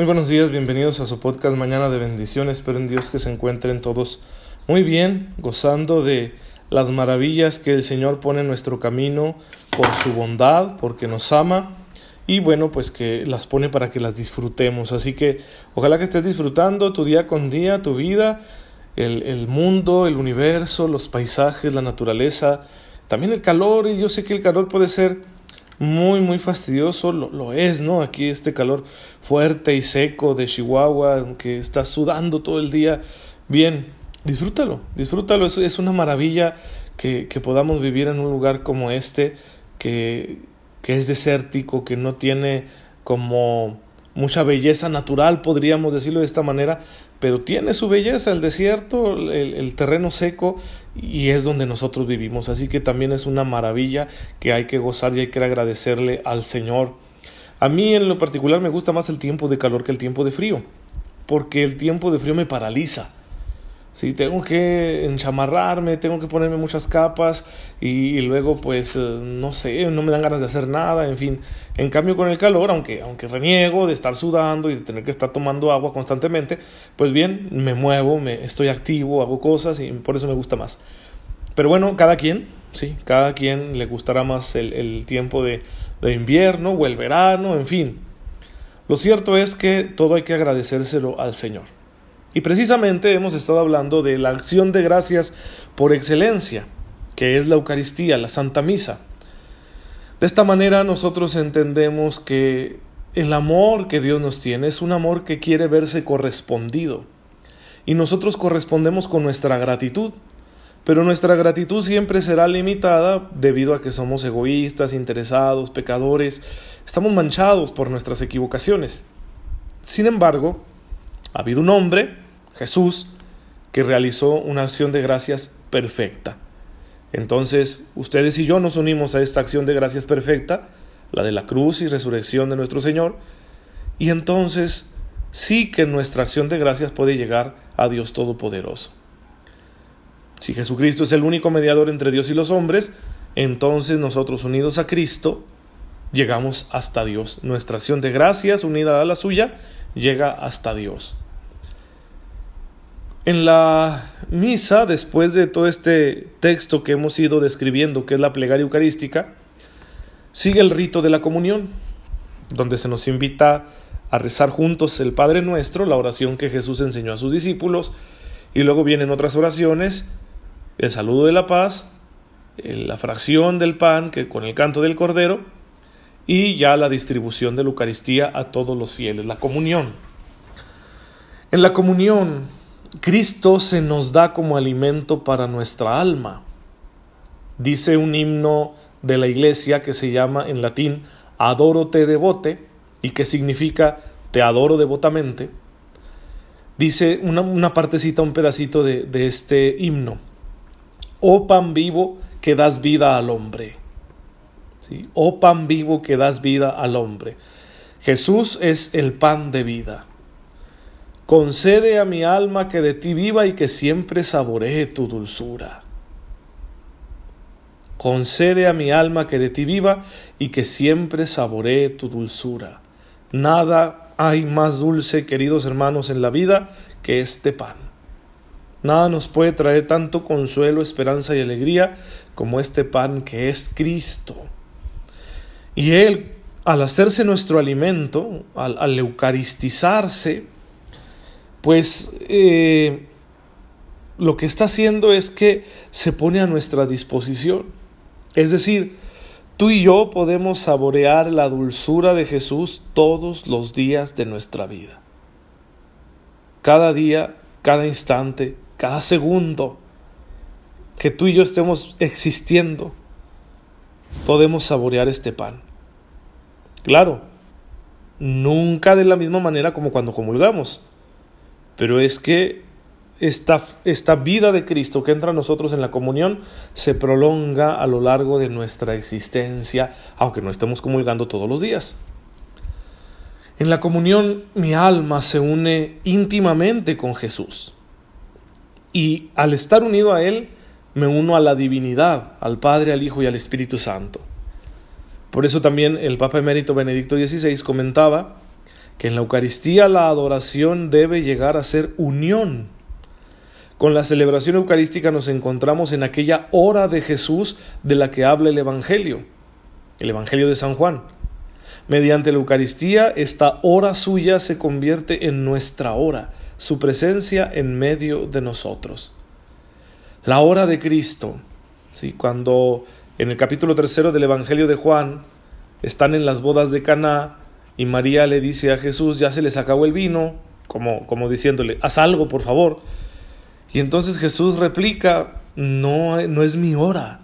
Muy buenos días, bienvenidos a su podcast Mañana de Bendiciones. Espero en Dios que se encuentren todos muy bien, gozando de las maravillas que el Señor pone en nuestro camino por su bondad, porque nos ama y bueno, pues que las pone para que las disfrutemos. Así que ojalá que estés disfrutando tu día con día, tu vida, el, el mundo, el universo, los paisajes, la naturaleza, también el calor. Y yo sé que el calor puede ser muy, muy fastidioso, lo, lo, es, ¿no? Aquí este calor fuerte y seco de Chihuahua, que está sudando todo el día. Bien, disfrútalo, disfrútalo, es, es una maravilla que, que, podamos vivir en un lugar como este, que, que es desértico, que no tiene como mucha belleza natural, podríamos decirlo de esta manera, pero tiene su belleza el desierto, el, el, terreno seco, y es donde nosotros vivimos. Así que también es una maravilla que hay que gozar y hay que agradecerle al Señor. A mí en lo particular me gusta más el tiempo de calor que el tiempo de frío, porque el tiempo de frío me paraliza. Sí, tengo que enchamarrarme, tengo que ponerme muchas capas y, luego pues no sé, no me dan ganas de hacer nada, en fin. En cambio con el calor, aunque, aunque reniego de estar sudando y de tener que estar tomando agua constantemente, pues bien, me muevo, me, estoy activo, hago cosas y por eso me gusta más. Pero bueno, cada quien, sí, cada quien le gustará más el, el tiempo de, de invierno o el verano, en fin. Lo cierto es que todo hay que agradecérselo al Señor. Y precisamente hemos estado hablando de la acción de gracias por excelencia, que es la Eucaristía, la Santa Misa. De esta manera nosotros entendemos que el amor que Dios nos tiene es un amor que quiere verse correspondido. Y nosotros correspondemos con nuestra gratitud. Pero nuestra gratitud siempre será limitada debido a que somos egoístas, interesados, pecadores, estamos manchados por nuestras equivocaciones. Sin embargo, ha habido un hombre, Jesús, que realizó una acción de gracias perfecta. Entonces, ustedes y yo nos unimos a esta acción de gracias perfecta, la de la cruz y resurrección de nuestro Señor, y entonces sí que nuestra acción de gracias puede llegar a Dios Todopoderoso. Si Jesucristo es el único mediador entre Dios y los hombres, entonces nosotros unidos a Cristo llegamos hasta Dios. Nuestra acción de gracias unida a la suya llega hasta Dios. En la misa, después de todo este texto que hemos ido describiendo, que es la plegaria eucarística, sigue el rito de la comunión, donde se nos invita a rezar juntos el Padre Nuestro, la oración que Jesús enseñó a sus discípulos, y luego vienen otras oraciones, el saludo de la paz, la fracción del pan que con el canto del cordero, y ya la distribución de la Eucaristía a todos los fieles, la comunión. En la comunión, Cristo se nos da como alimento para nuestra alma. Dice un himno de la iglesia que se llama en latín Adoro te devote y que significa te adoro devotamente. Dice una, una partecita, un pedacito de, de este himno. Oh pan vivo que das vida al hombre. Oh pan vivo que das vida al hombre. Jesús es el pan de vida. Concede a mi alma que de ti viva y que siempre saboree tu dulzura. Concede a mi alma que de ti viva y que siempre saboree tu dulzura. Nada hay más dulce, queridos hermanos, en la vida que este pan. Nada nos puede traer tanto consuelo, esperanza y alegría como este pan que es Cristo. Y Él, al hacerse nuestro alimento, al, al eucaristizarse, pues eh, lo que está haciendo es que se pone a nuestra disposición. Es decir, tú y yo podemos saborear la dulzura de Jesús todos los días de nuestra vida. Cada día, cada instante, cada segundo que tú y yo estemos existiendo, podemos saborear este pan. Claro, nunca de la misma manera como cuando comulgamos, pero es que esta, esta vida de Cristo que entra a nosotros en la comunión se prolonga a lo largo de nuestra existencia, aunque no estemos comulgando todos los días. En la comunión mi alma se une íntimamente con Jesús y al estar unido a Él me uno a la divinidad, al Padre, al Hijo y al Espíritu Santo. Por eso también el Papa emérito Benedicto XVI comentaba que en la Eucaristía la adoración debe llegar a ser unión. Con la celebración eucarística nos encontramos en aquella hora de Jesús de la que habla el Evangelio, el Evangelio de San Juan. Mediante la Eucaristía, esta hora suya se convierte en nuestra hora, su presencia en medio de nosotros. La hora de Cristo, ¿sí? cuando en el capítulo tercero del Evangelio de Juan están en las bodas de Caná y María le dice a Jesús, ya se les acabó el vino, como, como diciéndole, haz algo, por favor. Y entonces Jesús replica, no, no es mi hora,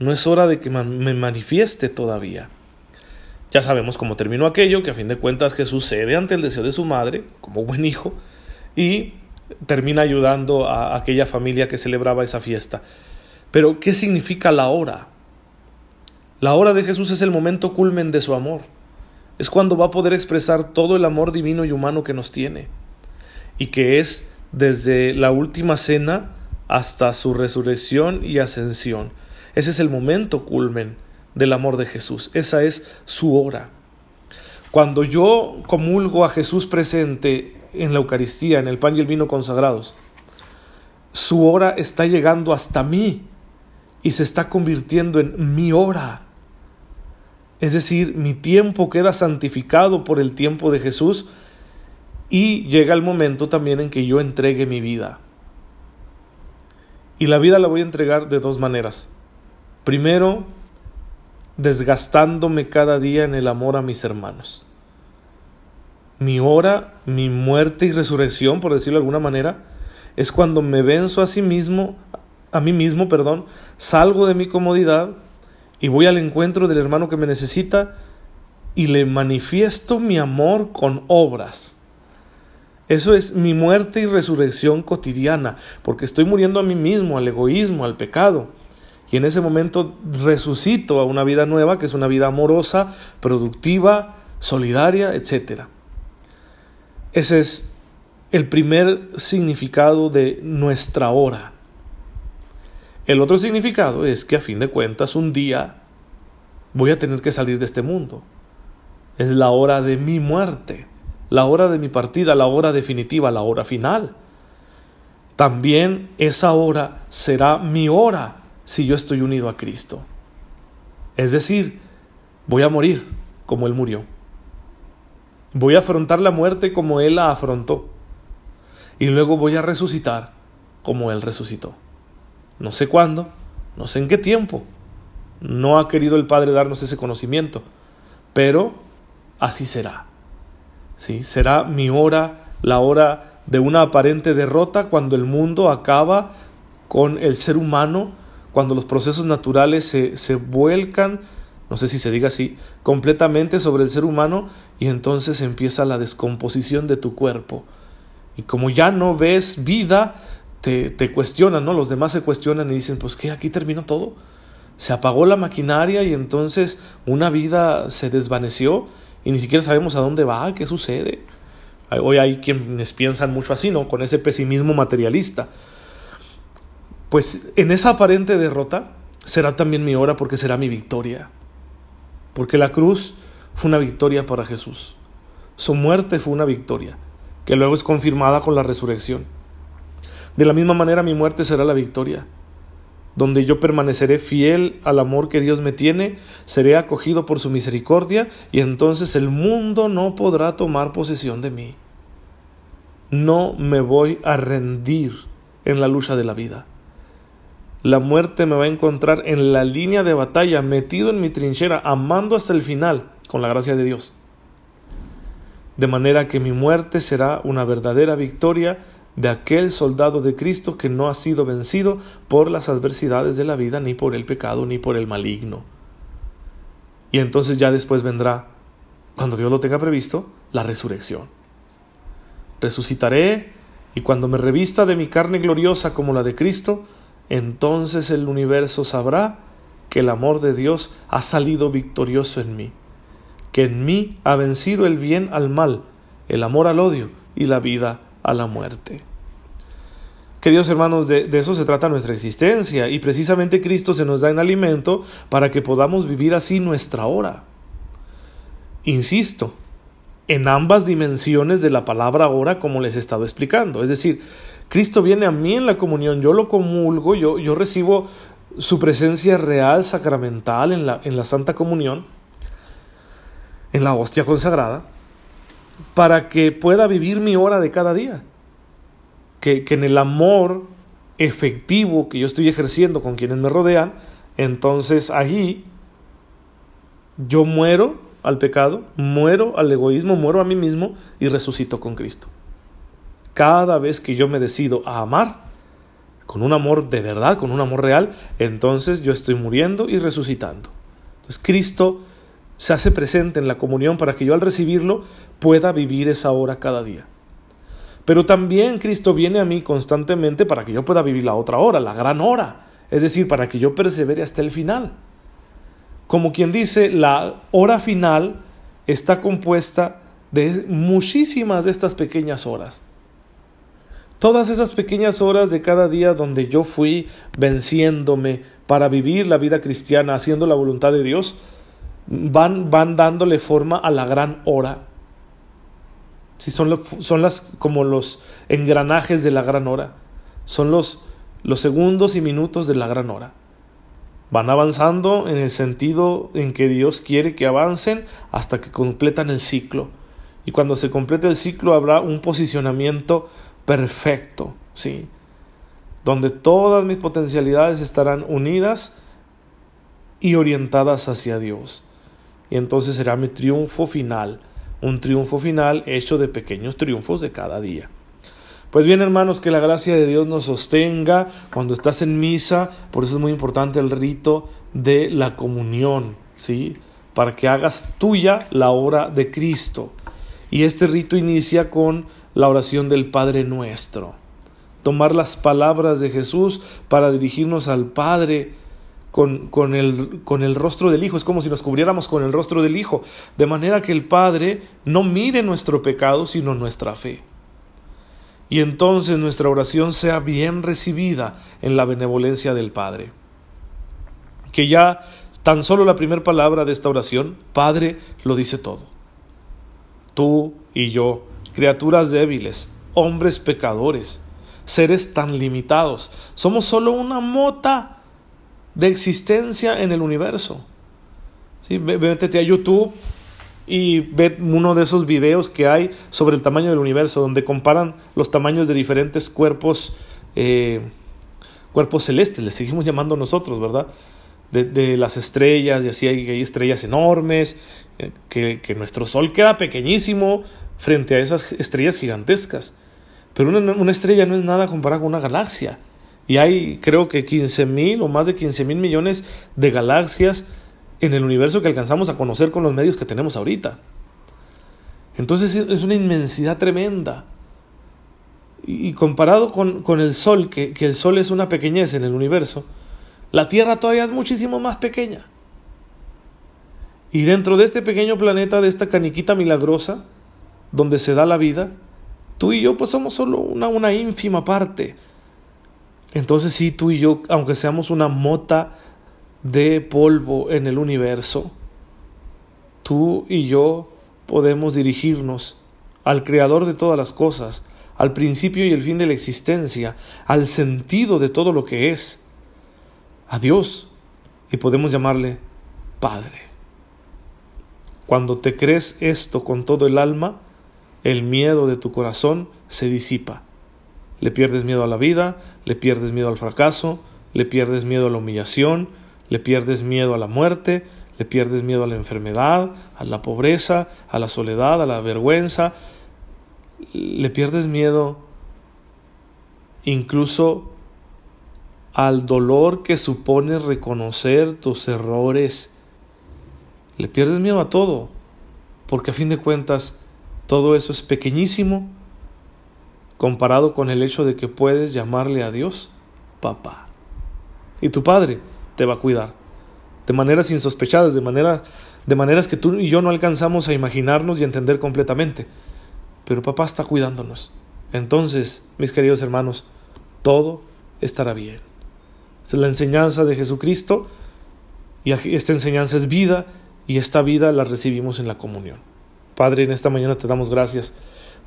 no es hora de que me manifieste todavía. Ya sabemos cómo terminó aquello, que a fin de cuentas Jesús cede ante el deseo de su madre, como buen hijo, y termina ayudando a aquella familia que celebraba esa fiesta. Pero, ¿qué significa la hora? La hora de Jesús es el momento culmen de su amor. Es cuando va a poder expresar todo el amor divino y humano que nos tiene, y que es desde la última cena hasta su resurrección y ascensión. Ese es el momento culmen del amor de Jesús. Esa es su hora. Cuando yo comulgo a Jesús presente en la Eucaristía, en el pan y el vino consagrados, su hora está llegando hasta mí y se está convirtiendo en mi hora. Es decir, mi tiempo queda santificado por el tiempo de Jesús y llega el momento también en que yo entregue mi vida. Y la vida la voy a entregar de dos maneras. Primero, desgastándome cada día en el amor a mis hermanos. Mi hora, mi muerte y resurrección, por decirlo de alguna manera, es cuando me venzo a sí mismo, a mí mismo, perdón, salgo de mi comodidad y voy al encuentro del hermano que me necesita y le manifiesto mi amor con obras. Eso es mi muerte y resurrección cotidiana, porque estoy muriendo a mí mismo, al egoísmo, al pecado. Y en ese momento resucito a una vida nueva, que es una vida amorosa, productiva, solidaria, etc. Ese es el primer significado de nuestra hora. El otro significado es que a fin de cuentas un día voy a tener que salir de este mundo. Es la hora de mi muerte, la hora de mi partida, la hora definitiva, la hora final. También esa hora será mi hora si yo estoy unido a Cristo. Es decir, voy a morir como Él murió. Voy a afrontar la muerte como Él la afrontó. Y luego voy a resucitar como Él resucitó. No sé cuándo, no sé en qué tiempo. No ha querido el Padre darnos ese conocimiento, pero así será. ¿Sí? Será mi hora, la hora de una aparente derrota cuando el mundo acaba con el ser humano cuando los procesos naturales se, se vuelcan, no sé si se diga así, completamente sobre el ser humano y entonces empieza la descomposición de tu cuerpo. Y como ya no ves vida, te, cuestionan, ¿no? Los demás se cuestionan y dicen, pues que aquí terminó todo. Se apagó la maquinaria y entonces una vida se desvaneció y ni siquiera sabemos a dónde va, qué sucede. Hoy hay quienes piensan mucho así, ¿no? Con ese pesimismo materialista. Pues en esa aparente derrota será también mi hora porque será mi victoria. Porque la cruz fue una victoria para Jesús. Su muerte fue una victoria, que luego es confirmada con la resurrección. De la misma manera mi muerte será la victoria, donde yo permaneceré fiel al amor que Dios me tiene, seré acogido por su misericordia y entonces el mundo no podrá tomar posesión de mí. No me voy a rendir en la lucha de la vida la muerte me va a encontrar en la línea de batalla, metido en mi trinchera, amando hasta el final, con la gracia de Dios. De manera que mi muerte será una verdadera victoria de aquel soldado de Cristo que no ha sido vencido por las adversidades de la vida, ni por el pecado, ni por el maligno. Y entonces ya después vendrá, cuando Dios lo tenga previsto, la resurrección. Resucitaré y cuando me revista de mi carne gloriosa como la de Cristo, entonces el universo sabrá que el amor de Dios ha salido victorioso en mí, que en mí ha vencido el bien al mal, el amor al odio y la vida a la muerte. Queridos hermanos, de, eso se trata nuestra existencia y precisamente Cristo se nos da en alimento para que podamos vivir así nuestra hora. Insisto, en ambas dimensiones de la palabra ahora, como les he estado explicando. Es decir, Cristo viene a mí en la comunión, yo lo comulgo, yo, yo recibo su presencia real, sacramental en la, en la Santa Comunión, en la hostia consagrada, para que pueda vivir mi hora de cada día. Que, que en el amor efectivo que yo estoy ejerciendo con quienes me rodean, entonces allí yo muero al pecado, muero al egoísmo, muero a mí mismo y resucito con Cristo. Cada vez que yo me decido a amar, con un amor de verdad, con un amor real, entonces yo estoy muriendo y resucitando. Entonces Cristo se hace presente en la comunión para que yo al recibirlo pueda vivir esa hora cada día. Pero también Cristo viene a mí constantemente para que yo pueda vivir la otra hora, la gran hora, es decir, para que yo persevere hasta el final. Como quien dice, la hora final está compuesta de muchísimas de estas pequeñas horas. Todas esas pequeñas horas de cada día donde yo fui venciéndome para vivir la vida cristiana, haciendo la voluntad de Dios, van, van dándole forma a la gran hora. Sí, son, son las como los engranajes de la gran hora. Son los, los segundos y minutos de la gran hora. Van avanzando en el sentido en que Dios quiere que avancen hasta que completan el ciclo. Y cuando se complete el ciclo habrá un posicionamiento perfecto, ¿sí? Donde todas mis potencialidades estarán unidas y orientadas hacia Dios. Y entonces será mi triunfo final, un triunfo final hecho de pequeños triunfos de cada día. Pues bien, hermanos, que la gracia de Dios nos sostenga cuando estás en misa, por eso es muy importante el rito de la comunión, ¿sí? Para que hagas tuya la obra de Cristo. Y este rito inicia con la oración del Padre nuestro. Tomar las palabras de Jesús para dirigirnos al Padre con, con, el, con el rostro del Hijo. Es como si nos cubriéramos con el rostro del Hijo. De manera que el Padre no mire nuestro pecado, sino nuestra fe. Y entonces nuestra oración sea bien recibida en la benevolencia del Padre. Que ya tan solo la primera palabra de esta oración, Padre, lo dice todo. Tú y yo criaturas débiles, hombres pecadores, seres tan limitados. Somos solo una mota de existencia en el universo. ¿Sí? Vétete a YouTube y ve uno de esos videos que hay sobre el tamaño del universo, donde comparan los tamaños de diferentes cuerpos, eh, cuerpos celestes, les seguimos llamando nosotros, ¿verdad? De, las estrellas, y así hay, estrellas enormes, eh, que, que, nuestro Sol queda pequeñísimo frente a esas estrellas gigantescas. Pero una, estrella no es nada comparado con una galaxia. Y hay creo que 15 mil o más de 15 mil millones de galaxias en el universo que alcanzamos a conocer con los medios que tenemos ahorita. Entonces es una inmensidad tremenda. Y comparado con, con el Sol, que, que el Sol es una pequeñez en el universo, la Tierra todavía es muchísimo más pequeña. Y dentro de este pequeño planeta, de esta caniquita milagrosa, donde se da la vida, tú y yo pues somos solo una, una ínfima parte. Entonces sí, tú y yo, aunque seamos una mota de polvo en el universo, tú y yo podemos dirigirnos al Creador de todas las cosas, al principio y el fin de la existencia, al sentido de todo lo que es, a Dios, y podemos llamarle Padre. Cuando te crees esto con todo el alma, el miedo de tu corazón se disipa. Le pierdes miedo a la vida, le pierdes miedo al fracaso, le pierdes miedo a la humillación, le pierdes miedo a la muerte, le pierdes miedo a la enfermedad, a la pobreza, a la soledad, a la vergüenza, le pierdes miedo incluso al dolor que supone reconocer tus errores. Le pierdes miedo a todo, porque a fin de cuentas todo eso es pequeñísimo comparado con el hecho de que puedes llamarle a Dios papá. Y tu padre te va a cuidar de maneras insospechadas, de, manera, de maneras que tú y yo no alcanzamos a imaginarnos y entender completamente. Pero papá está cuidándonos. Entonces, mis queridos hermanos, todo estará bien. Esta es la enseñanza de Jesucristo y esta enseñanza es vida y esta vida la recibimos en la comunión. Padre, en esta mañana te damos gracias,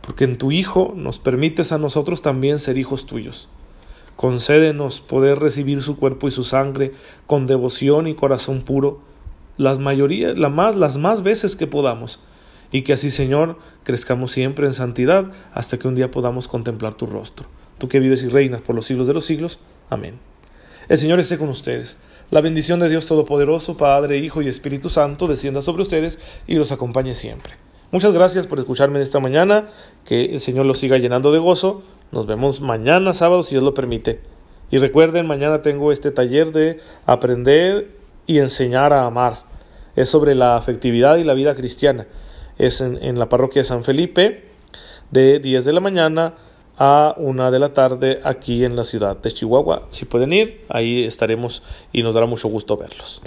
porque en tu Hijo nos permites a nosotros también ser hijos tuyos. Concédenos poder recibir su cuerpo y su sangre con devoción y corazón puro, las mayoría, la más, las más veces que podamos, y que así, Señor, crezcamos siempre en santidad hasta que un día podamos contemplar tu rostro. Tú que vives y reinas por los siglos de los siglos. Amén. El Señor esté con ustedes. La bendición de Dios Todopoderoso, Padre, Hijo y Espíritu Santo, descienda sobre ustedes y los acompañe siempre. Muchas gracias por escucharme esta mañana. Que el Señor los siga llenando de gozo. Nos vemos mañana sábado si Dios lo permite. Y recuerden, mañana tengo este taller de aprender y enseñar a amar. Es sobre la afectividad y la vida cristiana. Es en, en la parroquia de San Felipe de 10 de la mañana a una de la tarde aquí en la ciudad de Chihuahua. Si pueden ir, ahí estaremos y nos dará mucho gusto verlos.